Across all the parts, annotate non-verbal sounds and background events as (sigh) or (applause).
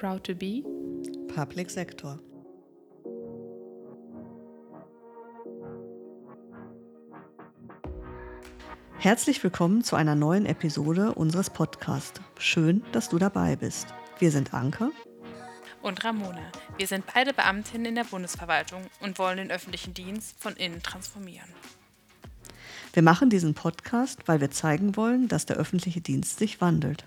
Proud to be Public Sector. Herzlich willkommen zu einer neuen Episode unseres Podcasts. Schön, dass du dabei bist. Wir sind Anke und Ramona. Wir sind beide Beamtinnen in der Bundesverwaltung und wollen den öffentlichen Dienst von innen transformieren. Wir machen diesen Podcast, weil wir zeigen wollen, dass der öffentliche Dienst sich wandelt.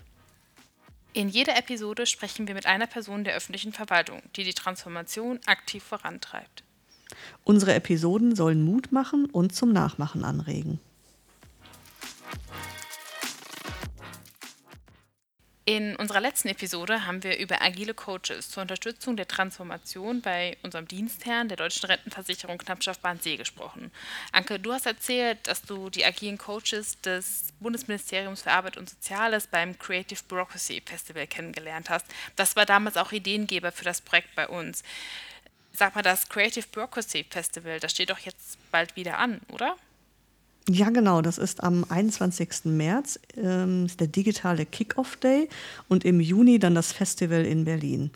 In jeder Episode sprechen wir mit einer Person der öffentlichen Verwaltung, die die Transformation aktiv vorantreibt. Unsere Episoden sollen Mut machen und zum Nachmachen anregen. In unserer letzten Episode haben wir über agile Coaches zur Unterstützung der Transformation bei unserem Dienstherrn der deutschen Rentenversicherung Knappschaft Bahnsee gesprochen. Anke, du hast erzählt, dass du die agilen Coaches des Bundesministeriums für Arbeit und Soziales beim Creative Bureaucracy Festival kennengelernt hast. Das war damals auch Ideengeber für das Projekt bei uns. Sag mal, das Creative Bureaucracy Festival, das steht doch jetzt bald wieder an, oder? Ja, genau. Das ist am 21. März, ähm, der digitale Kick-Off-Day und im Juni dann das Festival in Berlin.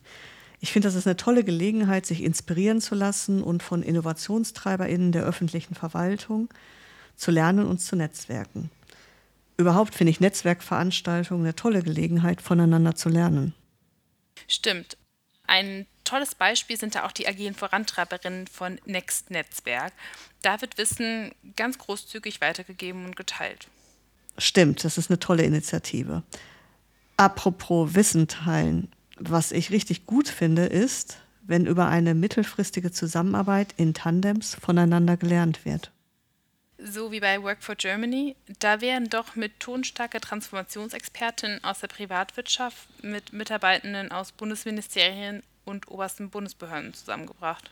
Ich finde, das ist eine tolle Gelegenheit, sich inspirieren zu lassen und von InnovationstreiberInnen der öffentlichen Verwaltung zu lernen und zu netzwerken. Überhaupt finde ich Netzwerkveranstaltungen eine tolle Gelegenheit, voneinander zu lernen. Stimmt. Ein tolles Beispiel sind da auch die agilen Vorantreiberinnen von Next Netzwerk. Da wird Wissen ganz großzügig weitergegeben und geteilt. Stimmt, das ist eine tolle Initiative. Apropos Wissen teilen. Was ich richtig gut finde, ist, wenn über eine mittelfristige Zusammenarbeit in Tandems voneinander gelernt wird. So wie bei Work for Germany, da werden doch mit tonstarke Transformationsexpertinnen aus der Privatwirtschaft mit Mitarbeitenden aus Bundesministerien und obersten Bundesbehörden zusammengebracht.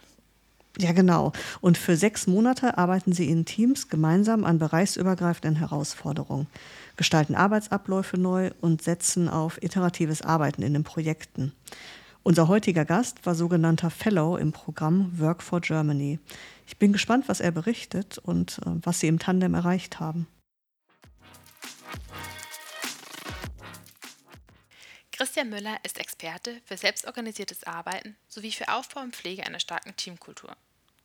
Ja, genau. Und für sechs Monate arbeiten sie in Teams gemeinsam an bereichsübergreifenden Herausforderungen, gestalten Arbeitsabläufe neu und setzen auf iteratives Arbeiten in den Projekten. Unser heutiger Gast war sogenannter Fellow im Programm Work for Germany. Ich bin gespannt, was er berichtet und äh, was sie im Tandem erreicht haben. Christian Müller ist Experte für selbstorganisiertes Arbeiten sowie für Aufbau und Pflege einer starken Teamkultur.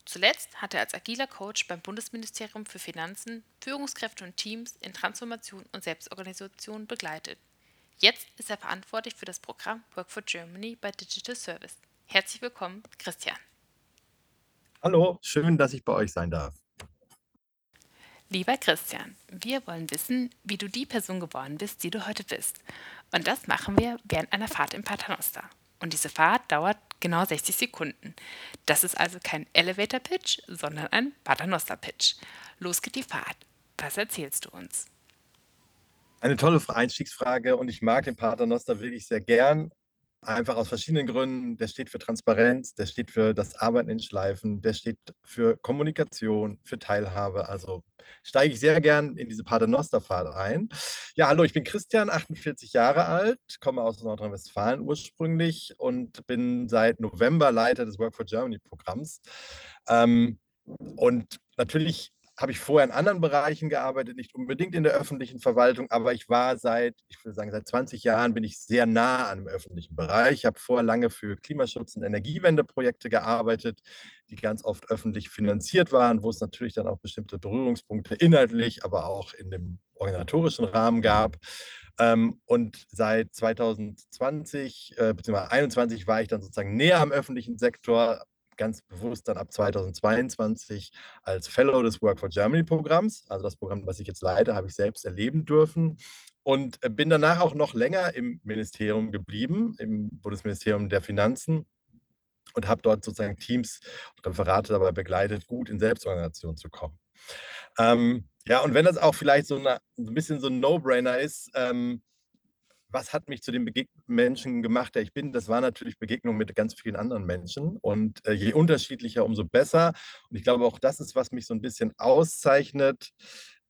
Zuletzt hat er als agiler Coach beim Bundesministerium für Finanzen Führungskräfte und Teams in Transformation und Selbstorganisation begleitet. Jetzt ist er verantwortlich für das Programm Work for Germany bei Digital Service. Herzlich willkommen, Christian. Hallo, schön, dass ich bei euch sein darf. Lieber Christian, wir wollen wissen, wie du die Person geworden bist, die du heute bist. Und das machen wir während einer Fahrt im Paternoster. Und diese Fahrt dauert genau 60 Sekunden. Das ist also kein Elevator-Pitch, sondern ein Paternoster-Pitch. Los geht die Fahrt. Was erzählst du uns? Eine tolle Einstiegsfrage und ich mag den Paternoster wirklich sehr gern. Einfach aus verschiedenen Gründen. Der steht für Transparenz, der steht für das Arbeiten in Schleifen, der steht für Kommunikation, für Teilhabe. Also steige ich sehr gern in diese Paternosterfahrt ein. Ja, hallo, ich bin Christian, 48 Jahre alt, komme aus Nordrhein-Westfalen ursprünglich und bin seit November Leiter des Work for Germany Programms. Ähm, und natürlich habe ich vorher in anderen Bereichen gearbeitet, nicht unbedingt in der öffentlichen Verwaltung, aber ich war seit, ich würde sagen, seit 20 Jahren bin ich sehr nah an dem öffentlichen Bereich. Ich habe vorher lange für Klimaschutz- und Energiewendeprojekte gearbeitet, die ganz oft öffentlich finanziert waren, wo es natürlich dann auch bestimmte Berührungspunkte inhaltlich, aber auch in dem organisatorischen Rahmen gab. Ähm, und seit 2020 äh, bzw. 2021 war ich dann sozusagen näher am öffentlichen Sektor, ganz bewusst dann ab 2022 als Fellow des Work for Germany Programms. Also das Programm, was ich jetzt leite, habe ich selbst erleben dürfen. Und äh, bin danach auch noch länger im Ministerium geblieben, im Bundesministerium der Finanzen und habe dort sozusagen Teams und Referate dabei begleitet, gut in Selbstorganisation zu kommen. Ähm, ja, und wenn das auch vielleicht so, eine, so ein bisschen so ein No-Brainer ist, ähm, was hat mich zu dem Begeg Menschen gemacht, der ich bin? Das war natürlich Begegnung mit ganz vielen anderen Menschen. Und äh, je unterschiedlicher, umso besser. Und ich glaube, auch das ist, was mich so ein bisschen auszeichnet.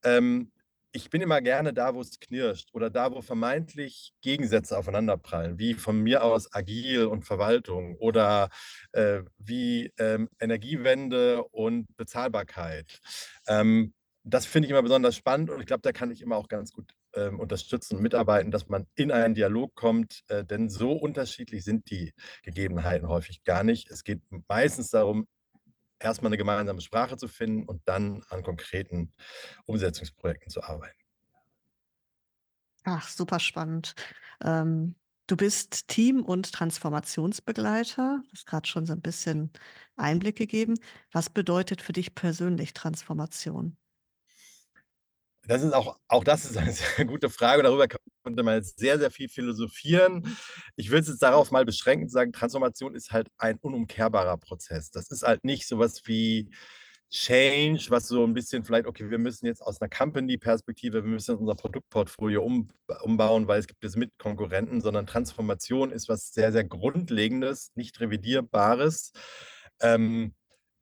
Ähm, ich bin immer gerne da, wo es knirscht oder da, wo vermeintlich Gegensätze aufeinanderprallen, wie von mir aus Agil und Verwaltung oder äh, wie ähm, Energiewende und Bezahlbarkeit. Ähm, das finde ich immer besonders spannend und ich glaube, da kann ich immer auch ganz gut ähm, unterstützen mitarbeiten, dass man in einen Dialog kommt, äh, denn so unterschiedlich sind die Gegebenheiten häufig gar nicht. Es geht meistens darum, erstmal eine gemeinsame Sprache zu finden und dann an konkreten Umsetzungsprojekten zu arbeiten. Ach, super spannend. Ähm, du bist Team und Transformationsbegleiter. Du hast grad schon so 'n bisschen Einblick gegeben. Was bedeutet für dich persönlich Transformation? Das ist auch auch das ist (laughs) eine sehr gute Frage. Darüber könnte man jetzt sehr, sehr viel philosophieren. Ich will es jetzt darauf mal beschränken und sagen, Transformation ist halt ein unumkehrbarer Prozess. Das ist halt nicht so was wie Change, was so 'n bisschen vielleicht okay, wir müssen jetzt aus 'ner Company-Perspektive wir müssen unser Produktportfolio um umbauen, weil es gibt jetzt Mitkonkurrenten, sondern Transformation ist was sehr, sehr Grundlegendes, nicht Revidierbares. Ähm,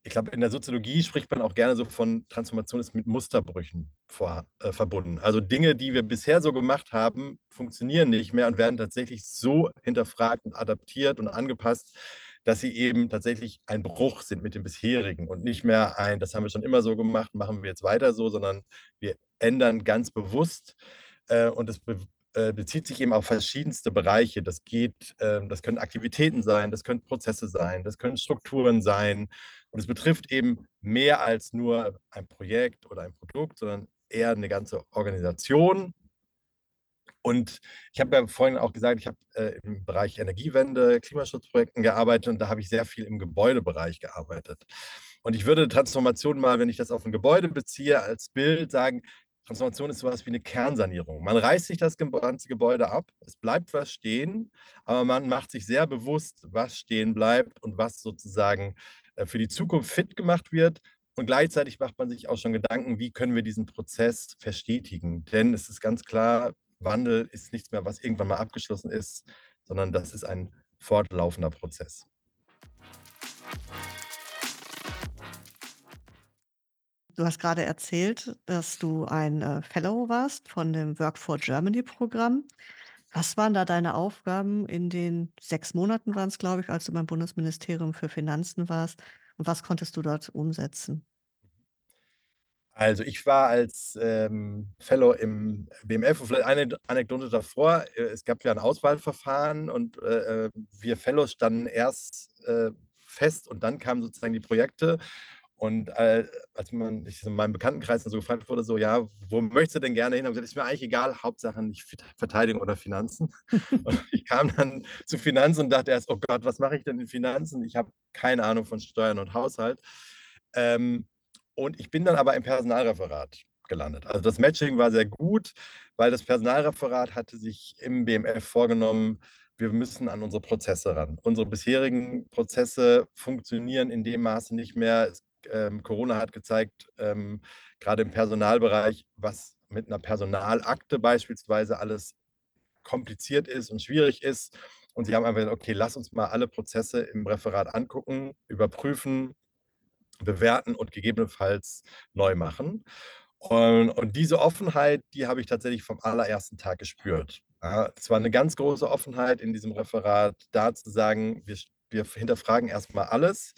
ich glaube, in der Soziologie spricht man auch gerne so von Transformation ist mit Musterbrüchen vor äh, verbunden. Also, Dinge, die wir bisher so gemacht haben, funktionieren nicht mehr und werden tatsächlich so hinterfragt und adaptiert und angepasst, dass sie eben tatsächlich ein Bruch sind mit dem Bisherigen und nicht mehr ein: „Das haben wir schon immer so gemacht, machen wir jetzt weiter so“, sondern wir ändern ganz bewusst, äh, und das äh, bezieht sich eben auf verschiedenste Bereiche. Das geht ähm, das können Aktivitäten sein, das können Prozesse sein, das können Strukturen sein. Und es betrifft eben mehr als nur ein Projekt oder ein Produkt, sondern eher 'ne ganze Organisation. Und ich habe ja vorhin auch gesagt, ich habe, äh, im Bereich Energiewende, Klimaschutzprojekten gearbeitet und da habe ich sehr viel im Gebäudebereich gearbeitet. Und ich würde Transformation mal, wenn ich das auf 'n Gebäude beziehe, als Bild sagen: Transformation ist so was wie 'ne Kernsanierung. Man reißt sich das ganze Gebäude ab, es bleibt was stehen, aber man macht sich sehr bewusst, was stehen bleibt und was sozusagen, äh, für die Zukunft fit gemacht wird. Und gleichzeitig macht man sich auch schon Gedanken: „Wie können wir diesen Prozess verstetigen?“ Denn es ist ganz klar, Wandel ist nichts mehr, was irgendwann mal abgeschlossen ist, sondern das ist ein fortlaufender Prozess. Du hast grade erzählt, dass du ein, äh, Fellow warst von dem Work4Germany-Programm. Was waren da deine Aufgaben in den 6 Monaten waren's, glaube ich, als du beim Bundesministerium für Finanzen warst und was konntest du dort umsetzen? Also, ich war als, ähm, Fellow im BMF und vielleicht eine Anekdote davor. Äh, es gab ja 'n Auswahlverfahren und, äh, äh, wir Fellows standen erst, äh, fest und dann kamen sozusagen die Projekte. Und, äh, als man ich in meinem Bekanntenkreis dann so gefragt wurde, so: „Ja, wo möchtest du denn gerne hin?“ Habe ich gesagt: „Ist mir eigentlich egal, Hauptsache nicht Vert Verteidigung oder Finanzen.“ (laughs) Und ich kam dann zu Finanzen und dachte erst: „Oh Gott, was mache ich denn in Finanzen? Ich habe keine Ahnung von Steuern und Haushalt.“ Ähm, und ich bin dann aber im Personalreferat gelandet. Also, das Matching war sehr gut, weil das Personalreferat hatte sich im BMF vorgenommen: „Wir müssen an unsere Prozesse ran.“ Unsere bisherigen Prozesse funktionieren in dem Maße nicht mehr. Es ähm, Corona hat gezeigt, ähm, grade im Personalbereich, was mit 'ner Personalakte beispielsweise alles kompliziert ist und schwierig ist. Und sie haben einfach gesagt: „Okay, lass uns mal alle Prozesse im Referat angucken, überprüfen, bewerten und gegebenenfalls neu machen.“ Und und diese Offenheit, die habe ich tatsächlich vom allerersten Tag gespürt. Ja, es war 'ne ganz große Offenheit in diesem Referat, da zu sagen: „Wir wir hinterfragen erst mal alles.“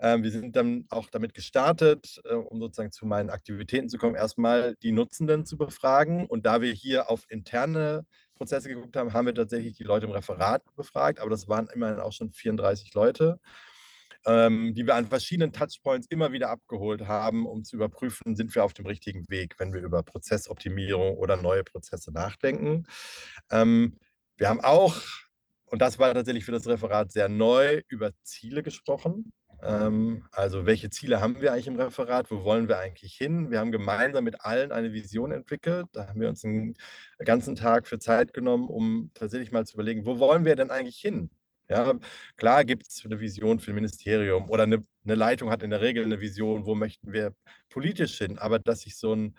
Ähm, wir sind dann auch damit gestartet, äh, um sozusagen zu meinen Aktivitäten zu kommen, erst mal die Nutzenden zu befragen. Und da wir hier auf interne Prozesse geguckt haben, haben wir tatsächlich die Leute im Referat befragt, aber das waren immerhin auch schon 34 Leute, ähm, die wir an verschiedenen Touchpoints immer wieder abgeholt haben, um zu überprüfen, sind wir auf dem richtigen Weg, wenn wir über Prozessoptimierung oder neue Prozesse nachdenken. Ähm, wir haben auch und das war tatsächlich für das Referat sehr neu, über Ziele gesprochen. Ähm, also, welche Ziele haben wir eigentlich im Referat? Wo wollen wir eigentlich hin? Wir haben gemeinsam mit allen eine Vision entwickelt. Da haben wir uns 'n ganzen Tag für Zeit genommen, um tatsächlich mal zu überlegen: „Wo wollen wir denn eigentlich hin?“ Ja, klar gibt's 'ne Vision für 'n Ministerium oder 'ne 'ne Leitung hat in der Regel 'ne Vision, wo möchten wir politisch hin. Aber dass sich so 'n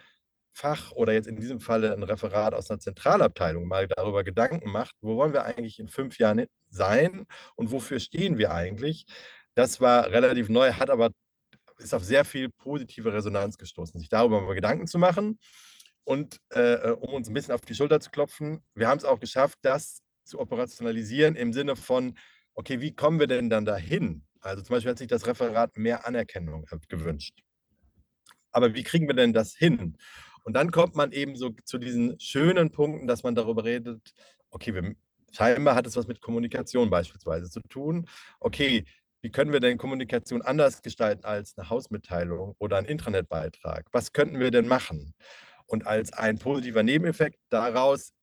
Fach oder jetzt in diesem Falle 'n Referat aus 'ner Zentralabteilung mal darüber Gedanken macht: „Wo wollen wir eigentlich in 5 Jahren sein und wofür stehen wir eigentlich?“ Das war relativ neu, hat aber ist auf sehr viel positive Resonanz gestoßen, sich darüber mal Gedanken zu machen. Und, äh, äh, um uns 'n bisschen auf die Schulter zu klopfen, wir haben's auch geschafft, das zu operationalisieren im Sinne von: „Okay, wie kommen wir denn dann dahin?“ Also, zum Beispiel hat sich das Referat mehr Anerkennung, gewünscht. Aber wie kriegen wir denn das hin? Und dann kommt man eben so zu diesen schönen Punkten, dass man darüber redet, okay, wir, scheinbar hat es was mit Kommunikation beispielsweise zu tun. Okay, wie können wir denn Kommunikation anders gestalten als eine Hausmitteilung oder ein Internetbeitrag? Was könnten wir denn machen? Und als ein positiver Nebeneffekt daraus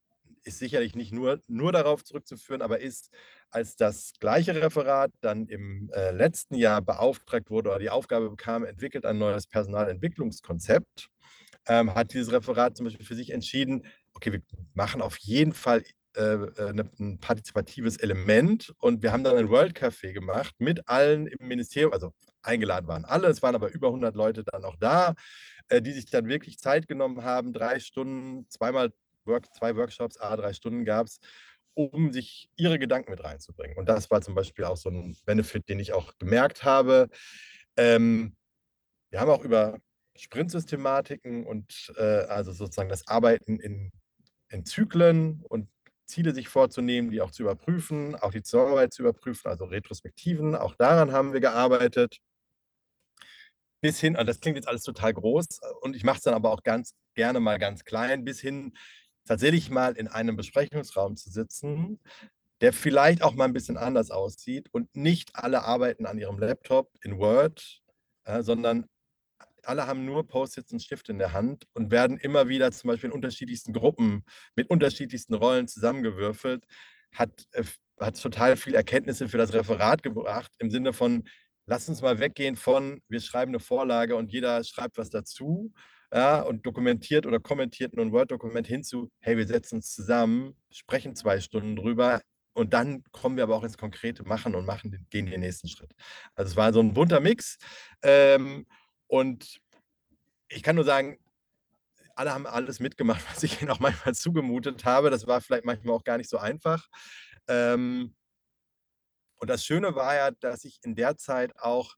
ist sicherlich nicht nur, nur darauf zurückzuführen, aber ist, als das gleiche Referat dann im äh, letzten Jahr beauftragt wurde oder die Aufgabe bekam, entwickelt ein neues Personalentwicklungskonzept, ähm, hat dieses Referat zum Beispiel für sich entschieden, okay, wir machen auf jeden Fall ein partizipatives Element und wir haben dann ein World Café gemacht mit allen im Ministerium, also eingeladen waren alle, es waren aber über 100 Leute dann auch da, äh, die sich dann wirklich Zeit genommen haben, drei Stunden, zweimal Work, zwei Workshops, a drei Stunden gab es, um sich ihre Gedanken mit reinzubringen. Und das war zum Beispiel auch so ein Benefit, den ich auch gemerkt habe. Ähm, wir haben auch über Sprintsystematiken und äh, also sozusagen das Arbeiten in, in Zyklen und Ziele sich vorzunehmen, die auch zu überprüfen, auch die Zusammenarbeit zu überprüfen, also Retrospektiven, auch daran haben wir gearbeitet. Bis hin, also das klingt jetzt alles total groß und ich mache es dann aber auch ganz gerne mal ganz klein, bis hin tatsächlich mal in einem Besprechungsraum zu sitzen, der vielleicht auch mal ein bisschen anders aussieht und nicht alle arbeiten an ihrem Laptop in Word, äh, sondern alle haben nur Post-its und Stift in der Hand und werden immer wieder zum Beispiel in unterschiedlichsten Gruppen mit unterschiedlichsten Rollen zusammengewürfelt, hat, äh, hat total viel Erkenntnisse für das Referat gebracht, im Sinne von, lass uns mal weggehen von, wir schreiben eine Vorlage und jeder schreibt was dazu, ja, und dokumentiert oder kommentiert nur ein Word-Dokument hinzu, hey, wir setzen uns zusammen, sprechen zwei Stunden drüber und dann kommen wir aber auch ins konkrete Machen und machen, gehen den nächsten Schritt. Also es war so ein bunter Mix ähm, und ich kann nur sagen, alle haben alles mitgemacht, (laughs) was ich ihnen auch manchmal zugemutet habe. Das war vielleicht manchmal auch gar nicht so einfach. Ähm, und das Schöne war ja, dass ich in der Zeit auch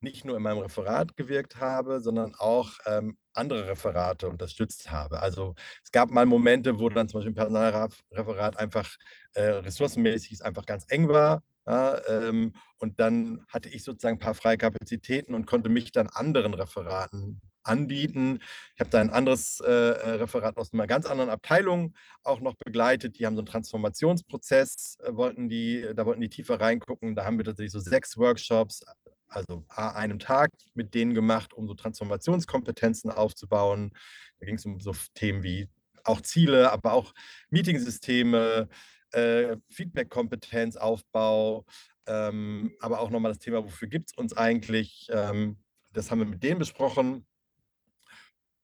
nicht nur in meinem Referat gewirkt habe, sondern auch ähm, andere Referate unterstützt habe. Also es gab mal Momente, wo dann zum Beispiel im Personalreferat einfach äh, ressourcenmäßig es einfach ganz eng war. Ja, ähm, und dann hatte ich sozusagen ein paar freie Kapazitäten und konnte mich dann anderen Referaten anbieten. Ich habe da ein anderes äh, äh, Referat aus einer ganz anderen Abteilung auch noch begleitet. Die haben so einen Transformationsprozess, äh, wollten die, da wollten die tiefer reingucken. Da haben wir tatsächlich so sechs Workshops, also a einem Tag mit denen gemacht, um so Transformationskompetenzen aufzubauen. Da ging es um so Themen wie auch Ziele, aber auch Meetingsysteme, äh, Feedback-Kompetenz, Aufbau, ähm, aber auch nochmal das Thema, wofür gibt es uns eigentlich? Ähm, das haben wir mit denen besprochen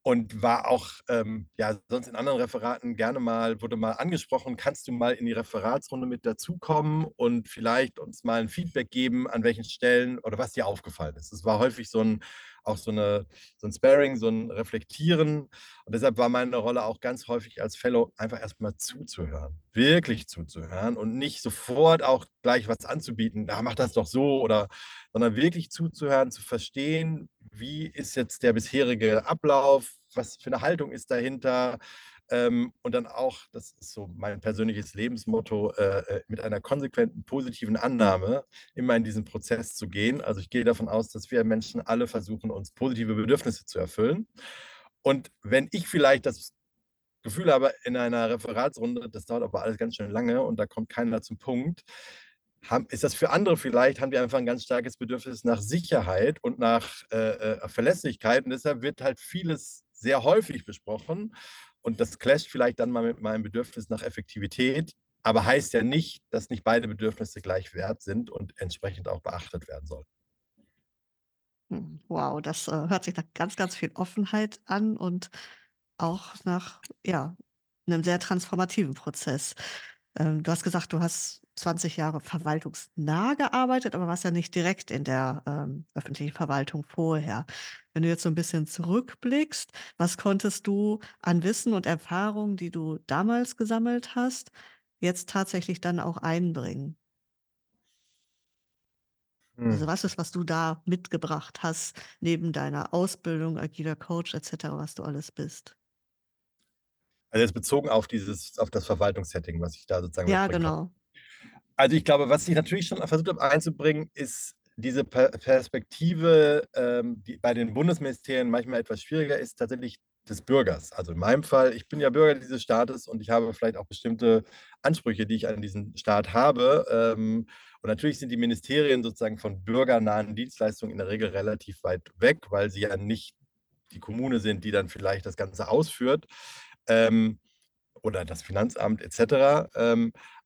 und war auch ähm, ja sonst in anderen Referaten gerne mal wurde mal angesprochen, kannst du mal in die Referatsrunde mit dazukommen und vielleicht uns mal ein Feedback geben, an welchen Stellen oder was dir aufgefallen ist. Es war häufig so ein auch so, eine, so ein Sparing, so ein Reflektieren. Und deshalb war meine Rolle auch ganz häufig als Fellow einfach erstmal zuzuhören, wirklich zuzuhören und nicht sofort auch gleich was anzubieten, ja, mach das doch so oder, sondern wirklich zuzuhören, zu verstehen, wie ist jetzt der bisherige Ablauf, was für eine Haltung ist dahinter, ähm, und dann auch, das ist so mein persönliches Lebensmotto, äh, äh, mit einer konsequenten positiven Annahme immer in diesen Prozess zu gehen. Also ich gehe davon aus, dass wir Menschen alle versuchen, uns positive Bedürfnisse zu erfüllen. Und wenn ich vielleicht das Gefühl habe, in einer Referatsrunde, das dauert aber alles ganz schön lange und da kommt keiner zum Punkt, haben, ist das für andere vielleicht, haben wir einfach ein ganz starkes Bedürfnis nach Sicherheit und nach äh, äh Verlässlichkeit. Und deshalb wird halt vieles sehr häufig besprochen. Und das clasht vielleicht dann mal mit meinem Bedürfnis nach Effektivität, aber heißt ja nicht, dass nicht beide Bedürfnisse gleich wert sind und entsprechend auch beachtet werden sollen. Hm, wow, das, äh, hört sich nach ganz, ganz viel Offenheit an und auch nach, ja, einem sehr transformativen Prozess. Ähm, du hast gesagt, du hast 20 Jahre verwaltungsnah gearbeitet, aber warst ja nicht direkt in der, ähm, öffentlichen Verwaltung vorher. Wenn du jetzt so ein bisschen zurückblickst, was konntest du an Wissen und Erfahrungen, die du damals gesammelt hast, jetzt tatsächlich dann auch einbringen? Also, Hm. was ist, was du da mitgebracht hast, neben deiner Ausbildung, agiler Coach et cetera, was du alles bist? Also jetzt bezogen auf dieses auf das Verwaltungssetting, was ich da sozusagen Ja, mitbringen konnte. Also, ich glaube, was ich natürlich schon versucht habe einzubringen, ist diese Per Perspektive, ähm, die bei den Bundesministerien manchmal etwas schwieriger ist, tatsächlich des Bürgers. Also in meinem Fall, ich bin ja Bürger dieses Staates und ich habe vielleicht auch bestimmte Ansprüche, die ich an diesen Staat habe. Ähm, und natürlich sind die Ministerien sozusagen von bürgernahen Dienstleistungen in der Regel relativ weit weg, weil sie ja nicht die Kommune sind, die dann vielleicht das Ganze ausführt. Ähm, oder das Finanzamt etc.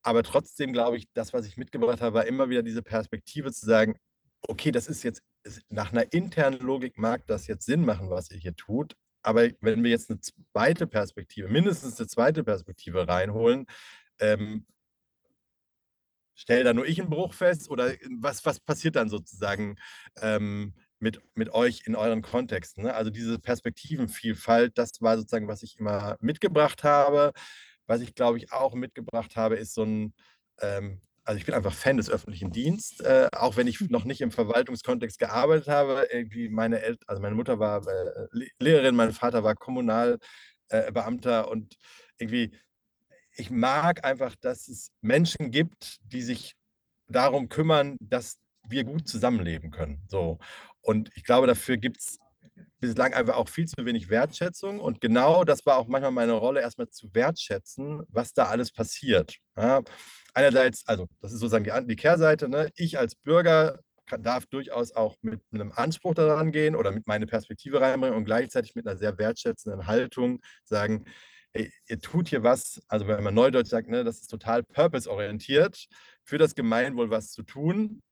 Aber trotzdem glaube ich, das, was ich mitgebracht habe, war immer wieder diese Perspektive zu sagen, okay, das ist jetzt nach einer internen Logik mag das jetzt Sinn machen, was ihr hier tut. Aber wenn wir jetzt eine zweite Perspektive, mindestens eine zweite Perspektive reinholen, ähm, stelle da nur ich einen Bruch fest oder was, was passiert dann sozusagen ähm, mit, mit euch in euren Kontexten? Ne? Also diese Perspektivenvielfalt, das war sozusagen, was ich immer mitgebracht habe. Was ich, glaube ich, auch mitgebracht habe, ist so ein, ähm, also ich bin einfach Fan des öffentlichen Dienstes, äh, auch wenn ich noch nicht im Verwaltungskontext gearbeitet habe. Irgendwie meine Eltern, also meine Mutter war äh, Lehrerin, mein Vater war Kommunalbeamter äh, und irgendwie, ich mag einfach, dass es Menschen gibt, die sich darum kümmern, dass wir gut zusammenleben können. So. Und ich glaube, dafür gibt es bislang einfach auch viel zu wenig Wertschätzung. Und genau das war auch manchmal meine Rolle, erstmal zu wertschätzen, was da alles passiert. Ja, einerseits, also das ist sozusagen die, die Kehrseite, ne? ich als Bürger kann, darf durchaus auch mit einem Anspruch daran gehen oder mit meiner Perspektive reinbringen und gleichzeitig mit einer sehr wertschätzenden Haltung sagen, hey, ihr tut hier was, also wenn man neudeutsch sagt, ne, das ist total purpose-orientiert, für das Gemeinwohl was zu tun.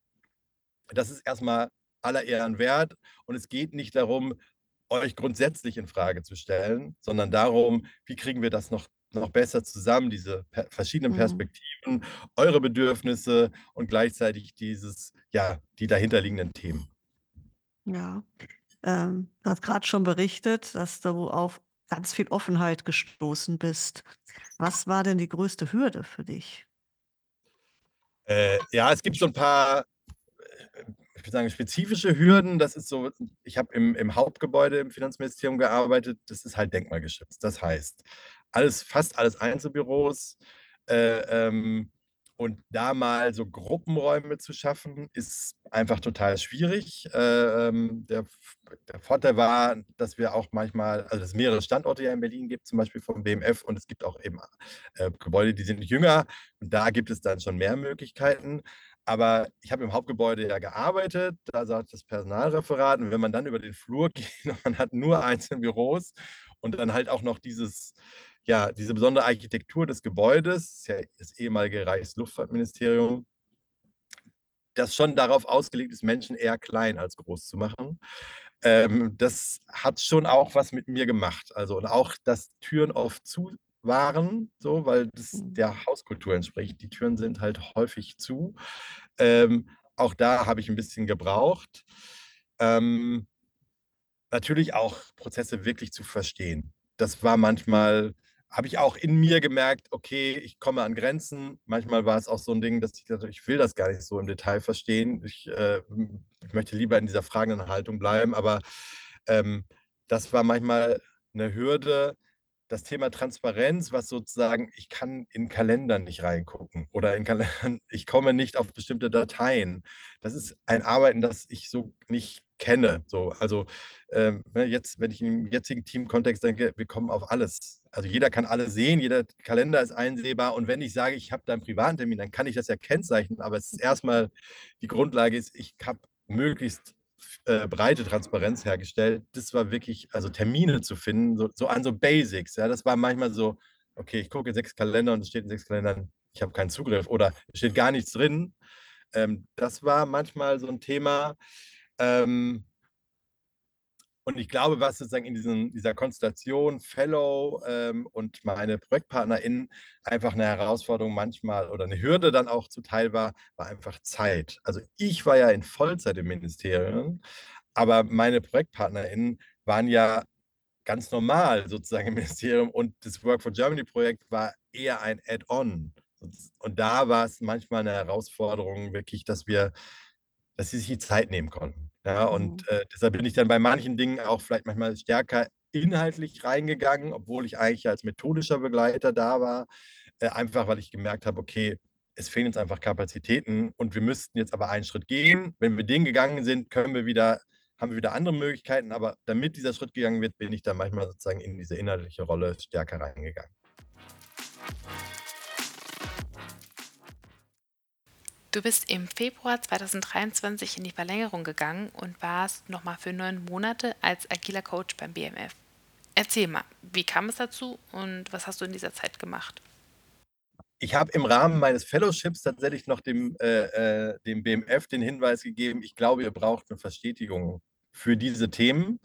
Das ist erstmal aller Ehren wert und es geht nicht darum, euch grundsätzlich in Frage zu stellen, sondern darum, wie kriegen wir das noch, noch besser zusammen, diese per verschiedenen mhm. Perspektiven, mhm. eure Bedürfnisse und gleichzeitig dieses, ja, die dahinterliegenden Themen. Ja, ähm, du hast gerade schon berichtet, dass du auf ganz viel Offenheit gestoßen bist. Was war denn die größte Hürde für dich? Äh, ja, es gibt so ein paar ich würde sagen, spezifische Hürden, das ist so, ich habe im, im Hauptgebäude im Finanzministerium gearbeitet, das ist halt denkmalgeschützt. Das heißt, alles, fast alles Einzelbüros. Äh, ähm, und da mal so Gruppenräume zu schaffen, ist einfach total schwierig. Äh, ähm, der, der, Vorteil war, dass wir auch manchmal, also es mehrere Standorte ja in Berlin gibt, zum Beispiel vom BMF, und es gibt auch eben äh, Gebäude, die sind jünger. Und da gibt es dann schon mehr Möglichkeiten. Aber ich habe im Hauptgebäude ja gearbeitet, da sagt das Personalreferat, und wenn man dann über den Flur (laughs) geht und man hat nur einzelne Büros und dann halt auch noch dieses, ja, diese besondere Architektur des Gebäudes, das, ja das ehemalige Reichsluftfahrtministerium, das schon darauf ausgelegt ist, Menschen eher klein als groß zu machen. Ähm, das hat schon auch was mit mir gemacht. Also und auch, dass Türen oft zu waren, so, weil das mhm. der Hauskultur entspricht. Die Türen sind halt häufig zu. Ähm, auch da habe ich ein bisschen gebraucht. Ähm, natürlich auch Prozesse wirklich zu verstehen. Das war manchmal, habe ich auch in mir gemerkt, okay, ich komme an Grenzen. Manchmal war es auch so ein Ding, dass ich dachte, ich will das gar nicht so im Detail verstehen. Ich, äh, ich möchte lieber in dieser fragenden Haltung bleiben, aber ähm, das war manchmal eine Hürde, das Thema Transparenz, was sozusagen, ich kann in Kalendern nicht reingucken oder in Kalendern, (laughs) ich komme nicht auf bestimmte Dateien. Das ist ein Arbeiten, das ich so nicht kenne. So, also ähm, ne, jetzt, wenn ich im jetzigen Teamkontext denke, wir kommen auf alles. Also jeder kann alles sehen, jeder Kalender ist einsehbar und wenn ich sage, ich habe da einen privaten Termin, dann kann ich das ja kennzeichnen, aber es ist erstmal, die Grundlage ist, ich habe möglichst äh, breite Transparenz hergestellt. Das war wirklich, also Termine zu finden, so, so an so Basics. Ja, das war manchmal so, okay, ich gucke in sechs Kalender und es steht in sechs Kalendern, ich habe keinen Zugriff oder es steht gar nichts drin. Ähm, das war manchmal so ein Thema. Ähm, und ich glaube, was sozusagen in diesen, dieser Konstellation Fellow ähm, und meine ProjektpartnerInnen einfach eine Herausforderung manchmal oder eine Hürde dann auch zuteil war, war einfach Zeit. Also ich war ja in Vollzeit im Ministerium, aber meine ProjektpartnerInnen waren ja ganz normal sozusagen im Ministerium und das Work for Germany Projekt war eher ein Add-on. Und da war es manchmal eine Herausforderung, wirklich, dass wir, dass sie sich die Zeit nehmen konnten. Ja, und mhm. äh, deshalb bin ich dann bei manchen Dingen auch vielleicht manchmal stärker inhaltlich reingegangen, obwohl ich eigentlich als methodischer Begleiter da war. Äh, einfach weil ich gemerkt habe, okay, es fehlen uns einfach Kapazitäten und wir müssten jetzt aber einen Schritt gehen. Wenn wir den gegangen sind, können wir wieder haben wir wieder andere Möglichkeiten, aber damit dieser Schritt gegangen wird, bin ich dann manchmal sozusagen in diese inhaltliche Rolle stärker reingegangen. Du bist im Februar 2023 in die Verlängerung gegangen und warst nochmal für neun Monate als agiler Coach beim BMF. Erzähl mal, wie kam es dazu und was hast du in dieser Zeit gemacht? Ich habe im Rahmen meines Fellowships tatsächlich noch dem, äh, äh, dem BMF den Hinweis gegeben, ich glaube, ihr braucht eine Verstetigung für diese Themen.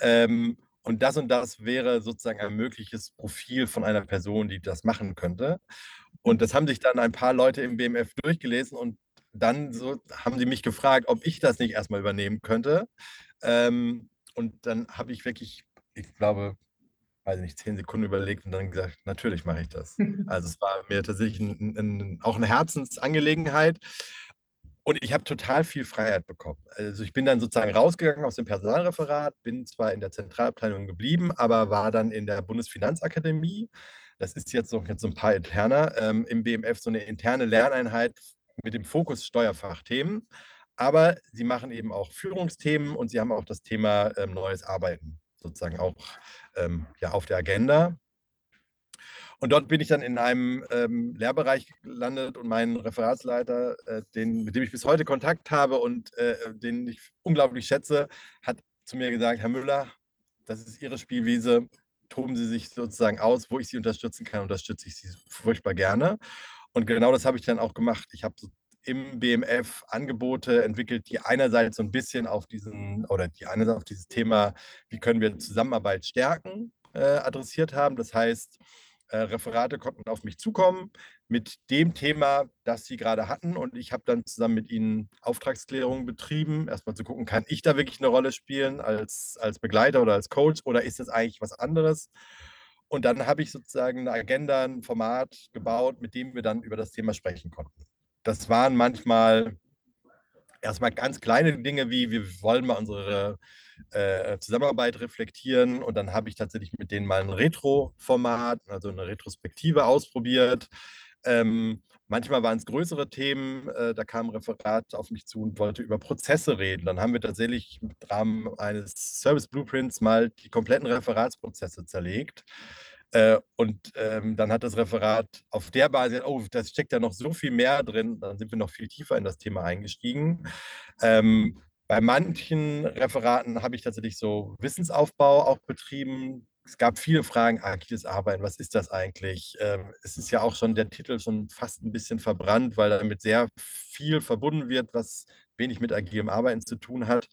Ähm, und das und das wäre sozusagen ein mögliches Profil von einer Person, die das machen könnte. Und das haben sich dann ein paar Leute im BMF durchgelesen und dann so haben sie mich gefragt, ob ich das nicht erstmal übernehmen könnte. Ähm, und dann habe ich wirklich, ich glaube, weiß nicht, zehn Sekunden überlegt und dann gesagt, natürlich mache ich das. (laughs) Also es war mir tatsächlich ein, ein, auch eine Herzensangelegenheit. Und ich habe total viel Freiheit bekommen. Also ich bin dann sozusagen rausgegangen aus dem Personalreferat, bin zwar in der Zentralabteilung geblieben, aber war dann in der Bundesfinanzakademie. Das ist jetzt so, jetzt so ein paar interner, ähm, im BMF so eine interne Lerneinheit mit dem Fokus Steuerfachthemen. Aber sie machen eben auch Führungsthemen und sie haben auch das Thema ähm, neues Arbeiten sozusagen auch ähm, ja, auf der Agenda. Und dort bin ich dann in einem ähm, Lehrbereich gelandet und mein Referatsleiter, äh, den, mit dem ich bis heute Kontakt habe und äh, den ich unglaublich schätze, hat zu mir gesagt, Herr Müller, das ist Ihre Spielwiese, toben Sie sich sozusagen aus, wo ich Sie unterstützen kann, unterstütze ich Sie furchtbar gerne. Und genau das habe ich dann auch gemacht. Ich habe so im BMF Angebote entwickelt, die einerseits so ein bisschen auf diesen oder die einerseits auf dieses Thema, wie können wir Zusammenarbeit stärken, äh, adressiert haben. Das heißt, äh, Referate konnten auf mich zukommen mit dem Thema, das sie gerade hatten. Und ich habe dann zusammen mit ihnen Auftragsklärungen betrieben, erstmal zu gucken, kann ich da wirklich eine Rolle spielen als, als Begleiter oder als Coach oder ist das eigentlich was anderes? Und dann habe ich sozusagen eine Agenda, ein Format gebaut, mit dem wir dann über das Thema sprechen konnten das waren manchmal erstmal ganz kleine Dinge wie, wir wollen mal unsere äh, Zusammenarbeit reflektieren und dann habe ich tatsächlich mit denen mal ein Retro-Format, also eine Retrospektive ausprobiert. Ähm, manchmal waren es größere Themen, äh, da kam ein Referat auf mich zu und wollte über Prozesse reden. Dann haben wir tatsächlich im Rahmen eines Service Blueprints mal die kompletten Referatsprozesse zerlegt äh, und ähm, dann hat das Referat auf der Basis, oh, da steckt ja noch so viel mehr drin, dann sind wir noch viel tiefer in das Thema eingestiegen. Ähm, bei manchen Referaten habe ich tatsächlich so Wissensaufbau auch betrieben. Es gab viele Fragen, agiles Arbeiten, was ist das eigentlich? Ähm, es ist ja auch schon der Titel schon fast ein bisschen verbrannt, weil damit sehr viel verbunden wird, was wenig mit agilem Arbeiten zu tun hat.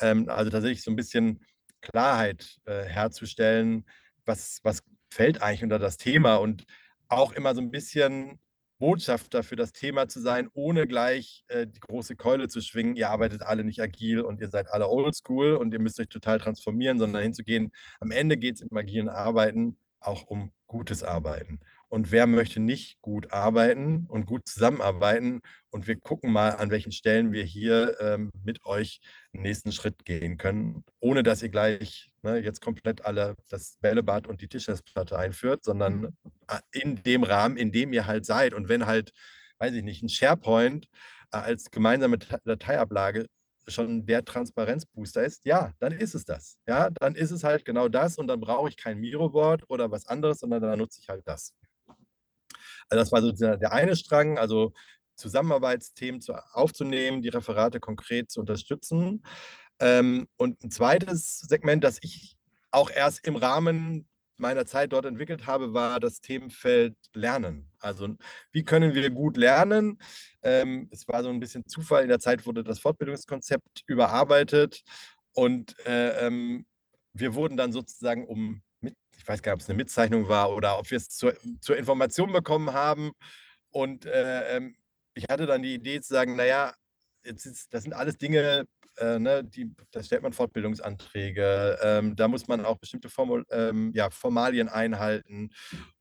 Ähm, also tatsächlich so ein bisschen Klarheit äh, herzustellen, was, was fällt eigentlich unter das Thema und auch immer so ein bisschen Botschafter für das Thema zu sein, ohne gleich äh, die große Keule zu schwingen. Ihr arbeitet alle nicht agil und ihr seid alle oldschool und ihr müsst euch total transformieren, sondern hinzugehen. Am Ende geht es im agilen Arbeiten auch um gutes Arbeiten. Und wer möchte nicht gut arbeiten und gut zusammenarbeiten? Und wir gucken mal, an welchen Stellen wir hier ähm, mit euch einen nächsten Schritt gehen können, ohne dass ihr gleich ne, jetzt komplett alle das Bällebad und die Tischtennisplatte einführt, sondern mhm. in dem Rahmen, in dem ihr halt seid. Und wenn halt, weiß ich nicht, ein SharePoint äh, als gemeinsame Dateiablage schon der Transparenzbooster ist, ja, dann ist es das. Ja, dann ist es halt genau das und dann brauche ich kein Miroboard oder was anderes, sondern dann nutze ich halt das. Also das war so der, der eine Strang, also Zusammenarbeitsthemen zu, aufzunehmen, die Referate konkret zu unterstützen. Ähm, und ein zweites Segment, das ich auch erst im Rahmen meiner Zeit dort entwickelt habe, war das Themenfeld Lernen. Also wie können wir gut lernen? Ähm, es war so ein bisschen Zufall, in der Zeit wurde das Fortbildungskonzept überarbeitet und äh, ähm, wir wurden dann sozusagen um, ich weiß gar nicht, ob es eine Mitzeichnung war oder ob wir es zur, zur Information bekommen haben. Und äh, ähm, ich hatte dann die Idee zu sagen, naja, jetzt ist, das sind alles Dinge, äh, ne, die, da stellt man Fortbildungsanträge, ähm, da muss man auch bestimmte Formul, ähm, ja, Formalien einhalten.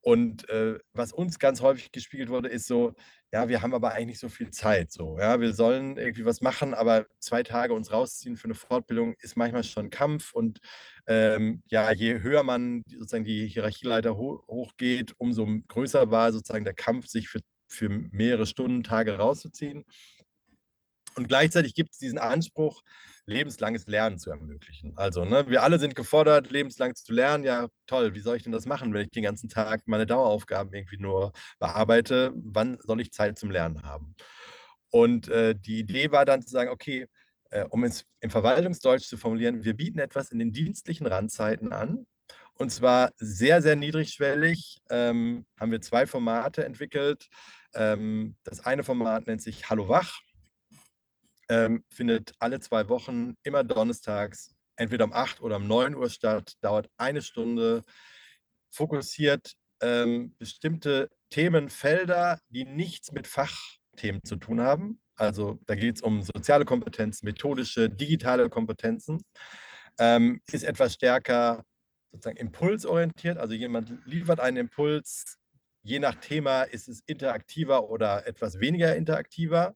Und äh, was uns ganz häufig gespiegelt wurde, ist so, ja, wir haben aber eigentlich nicht so viel Zeit. So, ja, wir sollen irgendwie was machen, aber zwei Tage uns rausziehen für eine Fortbildung ist manchmal schon Kampf. Und ähm, ja, je höher man sozusagen die Hierarchieleiter ho hochgeht, umso größer war sozusagen der Kampf, sich für, für mehrere Stunden, Tage rauszuziehen. Und gleichzeitig gibt es diesen Anspruch, lebenslanges Lernen zu ermöglichen. Also, ne, wir alle sind gefordert, lebenslang zu lernen. Ja, toll, wie soll ich denn das machen, wenn ich den ganzen Tag meine Daueraufgaben irgendwie nur bearbeite? Wann soll ich Zeit zum Lernen haben? Und äh, die Idee war dann zu sagen, okay, äh, um es im Verwaltungsdeutsch zu formulieren, wir bieten etwas in den dienstlichen Randzeiten an. Und zwar sehr, sehr niedrigschwellig ähm, haben wir zwei Formate entwickelt. Ähm, das eine Format nennt sich Hallo Wach, ähm, findet alle zwei Wochen, immer donnerstags, entweder um 8 oder um 9 Uhr statt, dauert eine Stunde, fokussiert ähm, bestimmte Themenfelder, die nichts mit Fachthemen zu tun haben. Also da geht es um soziale Kompetenzen, methodische, digitale Kompetenzen. Ähm, ist etwas stärker sozusagen impulsorientiert. Also jemand liefert einen Impuls. Je nach Thema ist es interaktiver oder etwas weniger interaktiver.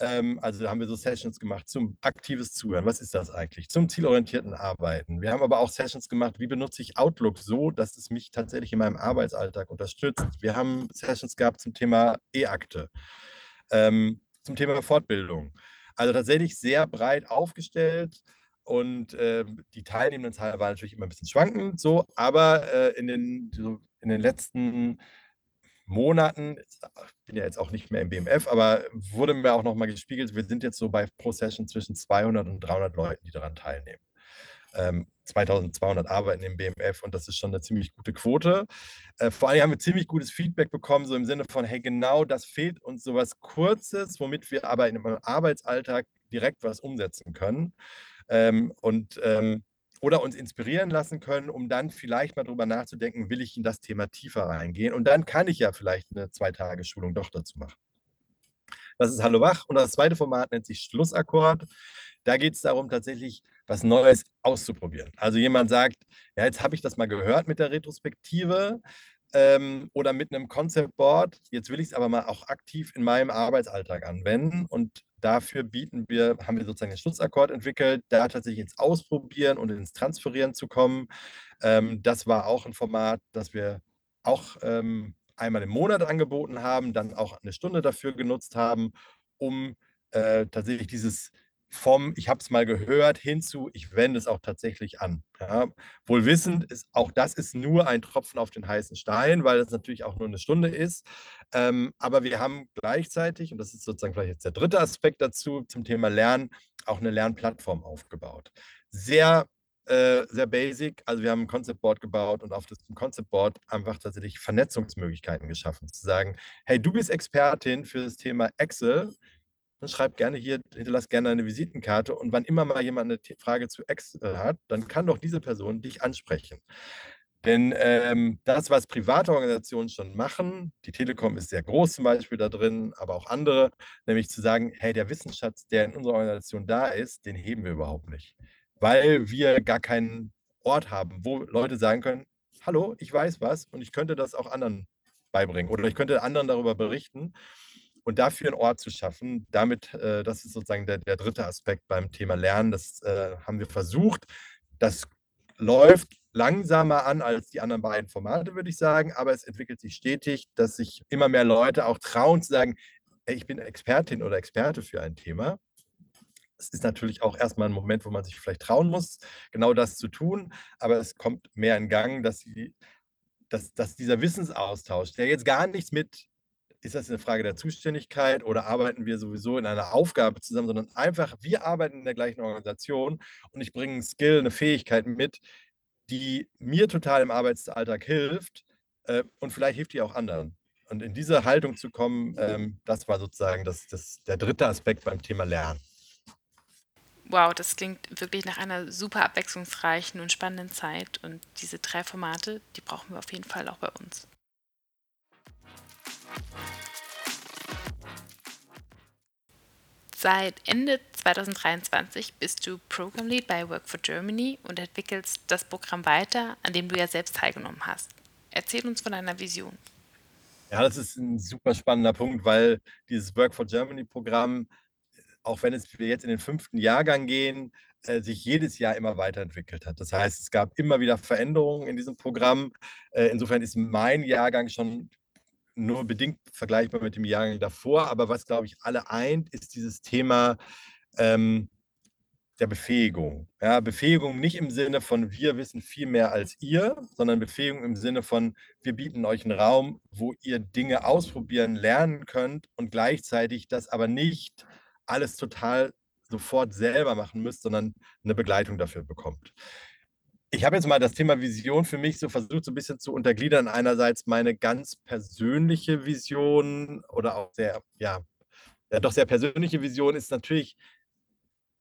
Ähm, also da haben wir so Sessions gemacht zum aktives Zuhören. Was ist das eigentlich? Zum zielorientierten Arbeiten. Wir haben aber auch Sessions gemacht, wie benutze ich Outlook so, dass es mich tatsächlich in meinem Arbeitsalltag unterstützt. Wir haben Sessions gehabt zum Thema E-Akte. Ähm, zum Thema Fortbildung. Also tatsächlich sehr breit aufgestellt und äh, die Teilnehmendenzahl war natürlich immer ein bisschen schwankend, so, aber äh, in, den, so, in den letzten Monaten, ich bin ja jetzt auch nicht mehr im BMF, aber wurde mir auch nochmal gespiegelt, wir sind jetzt so bei pro Session zwischen 200 und 300 Leuten, die daran teilnehmen. Ähm, 2200 arbeiten im BMF und das ist schon eine ziemlich gute Quote. Äh, vor allem haben wir ziemlich gutes Feedback bekommen, so im Sinne von, hey, genau das fehlt uns sowas Kurzes, womit wir aber in einem Arbeitsalltag direkt was umsetzen können. Ähm, und ähm, oder uns inspirieren lassen können, um dann vielleicht mal drüber nachzudenken, will ich in das Thema tiefer reingehen? Und dann kann ich ja vielleicht eine Zwei-Tage-Schulung doch dazu machen. Das ist Hallo Wach. Und das zweite Format nennt sich Schlussakkord. Da geht es darum, tatsächlich was Neues auszuprobieren. Also jemand sagt, ja, jetzt habe ich das mal gehört mit der Retrospektive ähm, oder mit einem Concept Board. Jetzt will ich es aber mal auch aktiv in meinem Arbeitsalltag anwenden. Und dafür bieten wir, haben wir sozusagen den Schutzakkord entwickelt, da tatsächlich ins Ausprobieren und ins Transferieren zu kommen. Ähm, das war auch ein Format, das wir auch ähm, einmal im Monat angeboten haben, dann auch eine Stunde dafür genutzt haben, um äh, tatsächlich dieses vom ich habe es mal gehört hinzu, ich wende es auch tatsächlich an. Ja. Wohl wissend ist, auch das ist nur ein Tropfen auf den heißen Stein, weil es natürlich auch nur eine Stunde ist. Ähm, aber wir haben gleichzeitig, und das ist sozusagen vielleicht jetzt der dritte Aspekt dazu, zum Thema Lernen, auch eine Lernplattform aufgebaut. Sehr äh, sehr basic. Also wir haben ein Concept Board gebaut und auf diesem Concept Board einfach tatsächlich Vernetzungsmöglichkeiten geschaffen. Zu sagen, hey, du bist Expertin für das Thema Excel schreib gerne hier, hinterlass gerne eine Visitenkarte und wann immer mal jemand eine Frage zu Excel hat, dann kann doch diese Person dich ansprechen. Denn ähm, das, was private Organisationen schon machen, die Telekom ist sehr groß zum Beispiel da drin, aber auch andere, nämlich zu sagen, hey, der Wissensschatz, der in unserer Organisation da ist, den heben wir überhaupt nicht. Weil wir gar keinen Ort haben, wo Leute sagen können, hallo, ich weiß was und ich könnte das auch anderen beibringen oder ich könnte anderen darüber berichten und dafür einen Ort zu schaffen, damit, äh, das ist sozusagen der, der dritte Aspekt beim Thema Lernen, das äh, haben wir versucht. Das läuft langsamer an als die anderen beiden Formate, würde ich sagen, aber es entwickelt sich stetig, dass sich immer mehr Leute auch trauen zu sagen, ich bin Expertin oder Experte für ein Thema. Es ist natürlich auch erstmal ein Moment, wo man sich vielleicht trauen muss, genau das zu tun, aber es kommt mehr in Gang, dass, sie, dass, dass dieser Wissensaustausch, der jetzt gar nichts mit ist das eine Frage der Zuständigkeit oder arbeiten wir sowieso in einer Aufgabe zusammen, sondern einfach, wir arbeiten in der gleichen Organisation und ich bringe einen Skill, eine Fähigkeit mit, die mir total im Arbeitsalltag hilft äh, und vielleicht hilft die auch anderen. Und in diese Haltung zu kommen, ähm, das war sozusagen das, das, der dritte Aspekt beim Thema Lernen. Wow, das klingt wirklich nach einer super abwechslungsreichen und spannenden Zeit. Und diese drei Formate, die brauchen wir auf jeden Fall auch bei uns. Seit Ende 2023 bist du Program Lead bei Work for Germany und entwickelst das Programm weiter, an dem du ja selbst teilgenommen hast. Erzähl uns von deiner Vision. Ja, das ist ein super spannender Punkt, weil dieses Work for Germany Programm, auch wenn es wir jetzt in den fünften Jahrgang gehen, äh, sich jedes Jahr immer weiterentwickelt hat. Das heißt, es gab immer wieder Veränderungen in diesem Programm. Äh, insofern ist mein Jahrgang schon nur bedingt vergleichbar mit dem Jahrgang davor, aber was, glaube ich, alle eint, ist dieses Thema ähm, der Befähigung. Ja, Befähigung nicht im Sinne von wir wissen viel mehr als ihr, sondern Befähigung im Sinne von wir bieten euch einen Raum, wo ihr Dinge ausprobieren, lernen könnt und gleichzeitig das aber nicht alles total sofort selber machen müsst, sondern eine Begleitung dafür bekommt. Ich habe jetzt mal das Thema Vision für mich so versucht, so ein bisschen zu untergliedern. Einerseits meine ganz persönliche Vision oder auch sehr, ja, ja doch sehr persönliche Vision ist natürlich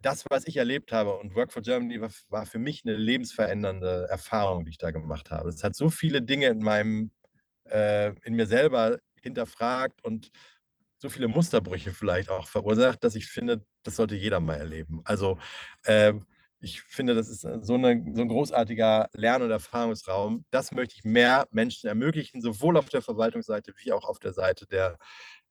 das, was ich erlebt habe und Work for Germany war, war für mich eine lebensverändernde Erfahrung, die ich da gemacht habe. Es hat so viele Dinge in meinem, äh, in mir selber hinterfragt und so viele Musterbrüche vielleicht auch verursacht, dass ich finde, das sollte jeder mal erleben. Also äh, ich finde, das ist so, eine, so ein großartiger Lern- und Erfahrungsraum. Das möchte ich mehr Menschen ermöglichen, sowohl auf der Verwaltungsseite wie auch auf der Seite der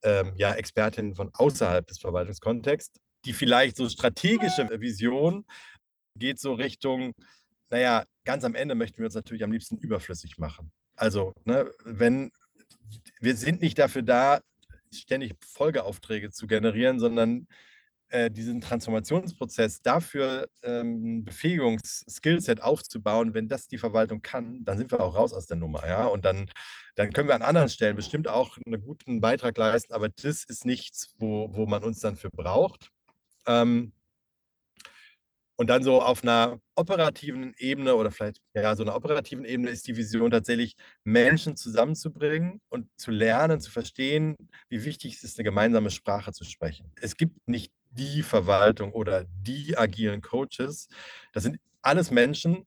ähm, ja, Expertinnen von außerhalb des Verwaltungskontexts die vielleicht so strategische Vision geht so Richtung, naja, ganz am Ende möchten wir uns natürlich am liebsten überflüssig machen. Also, ne, wenn wir sind nicht dafür da, ständig Folgeaufträge zu generieren, sondern äh, diesen Transformationsprozess dafür ähm, Befähigungs-Skillset aufzubauen, wenn das die Verwaltung kann, dann sind wir auch raus aus der Nummer, ja. Und dann, dann können wir an anderen Stellen bestimmt auch einen guten Beitrag leisten, aber das ist nichts, wo, wo man uns dann für braucht. Ähm, und dann so auf einer operativen Ebene oder vielleicht ja, so einer operativen Ebene ist die Vision tatsächlich, Menschen zusammenzubringen und zu lernen, zu verstehen, wie wichtig es ist, eine gemeinsame Sprache zu sprechen. Es gibt nicht die Verwaltung oder die agilen Coaches. Das sind alles Menschen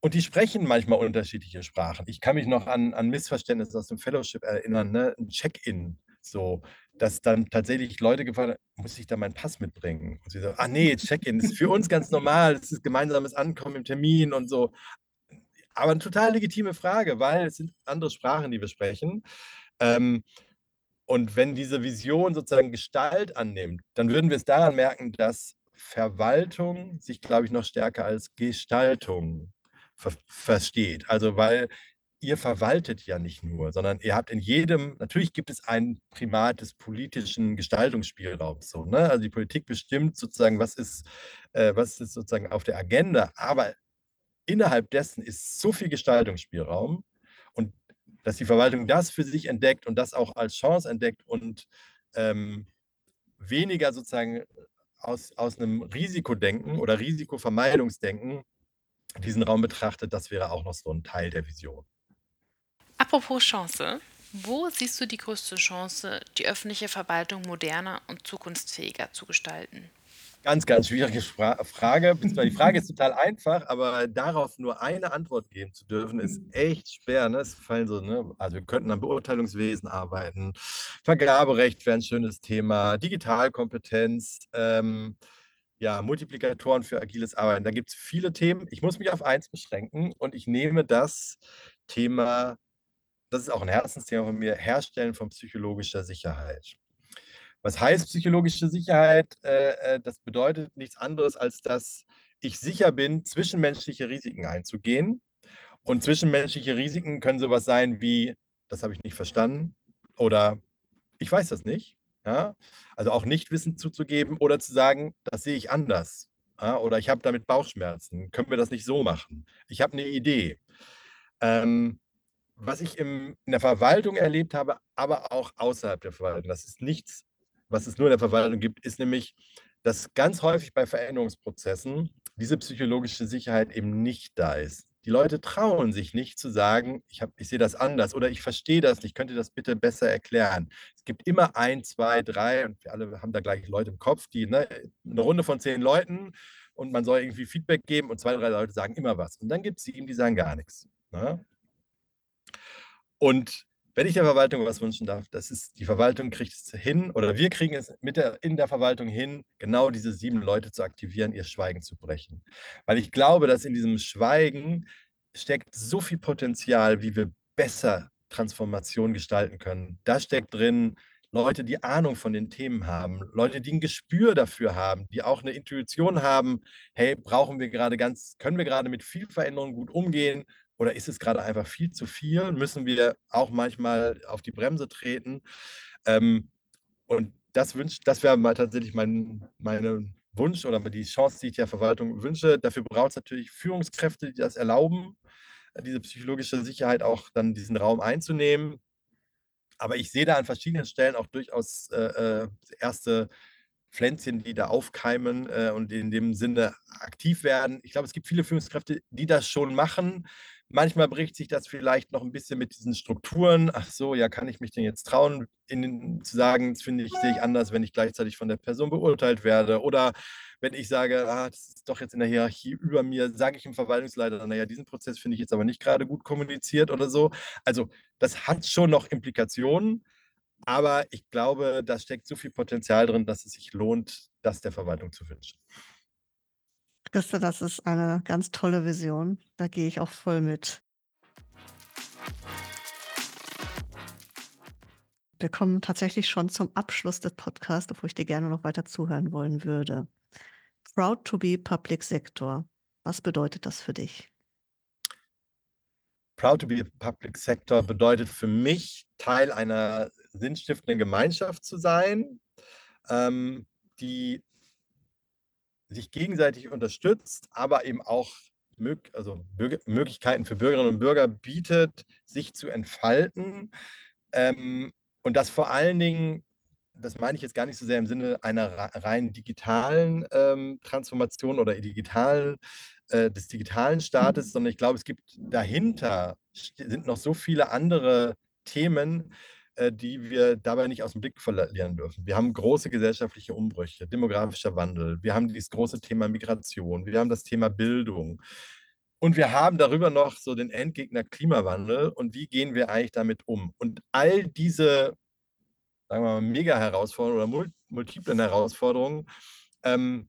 und die sprechen manchmal unterschiedliche Sprachen. Ich kann mich noch an, an Missverständnisse aus dem Fellowship erinnern, ne? ein Check-in. So, dass dann tatsächlich Leute gefragt haben: „Muss ich da meinen Pass mitbringen?“ Und sie so: „Ah nee, Check-in ist für uns ganz normal. Das ist gemeinsames Ankommen im Termin und so.“ Aber eine total legitime Frage, weil es sind andere Sprachen, die wir sprechen. Ähm, und wenn diese Vision sozusagen Gestalt annimmt, dann würden wir es daran merken, dass Verwaltung sich, glaube ich, noch stärker als Gestaltung ver versteht. Also, weil ihr verwaltet ja nicht nur, sondern ihr habt in jedem, natürlich gibt es ein Primat des politischen Gestaltungsspielraums. So, ne? Also die Politik bestimmt sozusagen, was ist, äh, was ist sozusagen auf der Agenda, aber innerhalb dessen ist so viel Gestaltungsspielraum und dass die Verwaltung das für sich entdeckt und das auch als Chance entdeckt und ähm, weniger sozusagen aus, aus einem Risikodenken oder Risikovermeidungsdenken diesen Raum betrachtet, das wäre auch noch so ein Teil der Vision. Apropos Chance, wo siehst du die größte Chance, die öffentliche Verwaltung moderner und zukunftsfähiger zu gestalten? Ganz, ganz schwierige Fra Frage. Die Frage ist total einfach, aber darauf nur eine Antwort geben zu dürfen, ist echt schwer. Ne? Es fallen so, ne? Also wir könnten am Beurteilungswesen arbeiten, Vergaberecht wäre ein schönes Thema, Digitalkompetenz, ähm, ja, Multiplikatoren für agiles Arbeiten. Da gibt es viele Themen. Ich muss mich auf eins beschränken und ich nehme das Thema das ist auch ein Herzensthema von mir, Herstellen von psychologischer Sicherheit. Was heißt psychologische Sicherheit? Äh, äh, das bedeutet nichts anderes, als dass ich sicher bin, zwischenmenschliche Risiken einzugehen. Und zwischenmenschliche Risiken können sowas sein wie, das habe ich nicht verstanden oder ich weiß das nicht. Ja? Also auch nicht Wissen zuzugeben oder zu sagen, das sehe ich anders. Ja? Oder ich habe damit Bauchschmerzen. Können wir das nicht so machen? Ich habe eine Idee. Ähm, was ich im in der Verwaltung erlebt habe, aber auch außerhalb der Verwaltung, das ist nichts, was es nur in der Verwaltung gibt, ist nämlich, dass ganz häufig bei Veränderungsprozessen diese psychologische Sicherheit eben nicht da ist. Die Leute trauen sich nicht zu sagen: „Ich habe ich sehe das anders“ oder „Ich verstehe das nicht, könnt ihr das bitte besser erklären?“ Es gibt immer ein, zwei, drei und wir alle haben da gleich Leute im Kopf, die ne, 'ne Runde von zehn Leuten und man soll irgendwie Feedback geben und zwei, drei Leute sagen immer was. Und dann gibt es sieben, die sagen gar nichts. ne? Und wenn ich der Verwaltung was wünschen darf, das ist, die Verwaltung kriegt es hin oder wir kriegen es mit der, in der Verwaltung hin, genau diese sieben Leute zu aktivieren, ihr Schweigen zu brechen. Weil ich glaube, dass in diesem Schweigen steckt so viel Potenzial, wie wir besser Transformation gestalten können. Da steckt drin, Leute, die Ahnung von den Themen haben, Leute, die ein Gespür dafür haben, die auch eine Intuition haben, hey, brauchen wir gerade ganz, können wir gerade mit viel Veränderung gut umgehen oder ist es gerade einfach viel zu viel? Müssen wir auch manchmal auf die Bremse treten? Ähm, und das wünsch das wäre mal tatsächlich mein meine Wunsch oder die Chance, die ich der Verwaltung wünsche. Dafür braucht es natürlich Führungskräfte, die das erlauben, diese psychologische Sicherheit auch dann diesen Raum einzunehmen. Aber ich sehe da an verschiedenen Stellen auch durchaus, äh, äh, erste Pflänzchen, die da aufkeimen, äh, und in dem Sinne aktiv werden. Ich glaube, es gibt viele Führungskräfte, die das schon machen. Manchmal bricht sich das vielleicht noch ein bisschen mit diesen Strukturen. Ach so, ja, kann ich mich denn jetzt trauen, in zu sagen: „Das finde ich sehe ich anders, wenn ich gleichzeitig von der Person beurteilt werde.“ Oder wenn ich sage: „Ah, das ist doch jetzt in der Hierarchie über mir“, sage ich dem Verwaltungsleiter: „Na ja, diesen Prozess finde ich jetzt aber nicht gerade gut kommuniziert“ oder so. Also, das hat schon noch Implikationen, aber ich glaube, da steckt so viel Potenzial drin, dass es sich lohnt, das der Verwaltung zu wünschen. Christa, das ist eine ganz tolle Vision. Da gehe ich auch voll mit. Wir kommen tatsächlich schon zum Abschluss des Podcasts, obwohl ich dir gerne noch weiter zuhören wollen würde. Proud to be Public Sector. Was bedeutet das für dich? Proud to be Public Sector bedeutet für mich, Teil einer sinnstiftenden Gemeinschaft zu sein, ähm, die sich gegenseitig unterstützt, aber eben auch mög also Bürger Möglichkeiten für Bürgerinnen und Bürger bietet, sich zu entfalten. Ähm, und das vor allen Dingen das meine ich jetzt gar nicht so sehr im Sinne einer rein digitalen, ähm, Transformation oder digitalen äh, des digitalen Staates, sondern ich glaube, es gibt dahinter sind noch so viele andere Themen, äh, die wir dabei nicht aus dem Blick verlieren dürfen. Wir haben große gesellschaftliche Umbrüche, demografischer Wandel, wir haben dieses große Thema Migration, wir haben das Thema Bildung und wir haben darüber noch so den Endgegner Klimawandel und wie gehen wir eigentlich damit um? Und all diese, sagen wir mal, Mega-Herausforderungen oder multiplen Herausforderungen, ähm,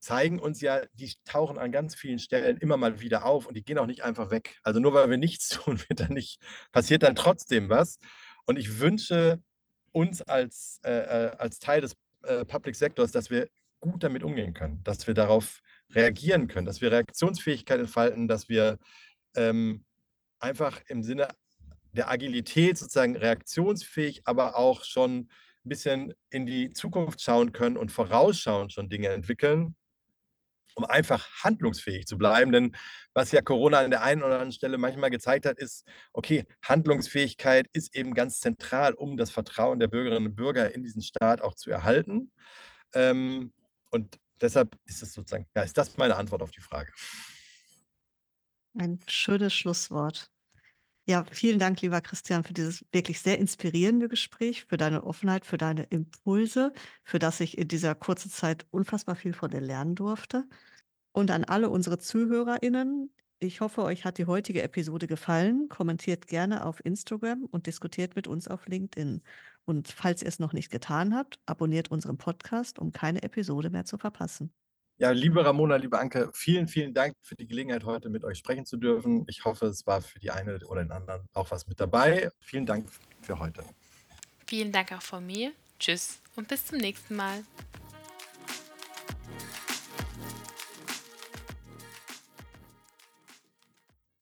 zeigen uns ja, die tauchen an ganz vielen Stellen immer mal wieder auf und die gehen auch nicht einfach weg. Also nur weil wir nichts (laughs) tun, wird dann nicht passiert dann trotzdem was. Und ich wünsche uns als, äh, äh, als Teil des äh, Public Sectors, dass wir gut damit umgehen können, dass wir darauf reagieren können, dass wir Reaktionsfähigkeit entfalten, dass wir ähm, einfach im Sinne der Agilität sozusagen reaktionsfähig, aber auch schon ein bisschen in die Zukunft schauen können und vorausschauend schon Dinge entwickeln, um einfach handlungsfähig zu bleiben. Denn was ja Corona an der einen oder anderen Stelle manchmal gezeigt hat, ist, okay, Handlungsfähigkeit ist eben ganz zentral, um das Vertrauen der Bürgerinnen und Bürger in diesen Staat auch zu erhalten. Ähm, und deshalb ist es sozusagen, ja, ist das meine Antwort auf die Frage. Ein schönes Schlusswort. Ja, vielen Dank, lieber Christian, für dieses wirklich sehr inspirierende Gespräch, für deine Offenheit, für deine Impulse, für das ich in dieser kurzen Zeit unfassbar viel von dir lernen durfte. Und an alle unsere ZuhörerInnen, ich hoffe, euch hat die heutige Episode gefallen. Kommentiert gerne auf Instagram und diskutiert mit uns auf LinkedIn. Und falls ihr es noch nicht getan habt, abonniert unseren Podcast, um keine Episode mehr zu verpassen. Ja, liebe Ramona, liebe Anke, vielen, vielen Dank für die Gelegenheit, heute mit euch sprechen zu dürfen. Ich hoffe, es war für die eine oder den anderen auch was mit dabei. Vielen Dank für heute. Vielen Dank auch von mir. Tschüss und bis zum nächsten Mal.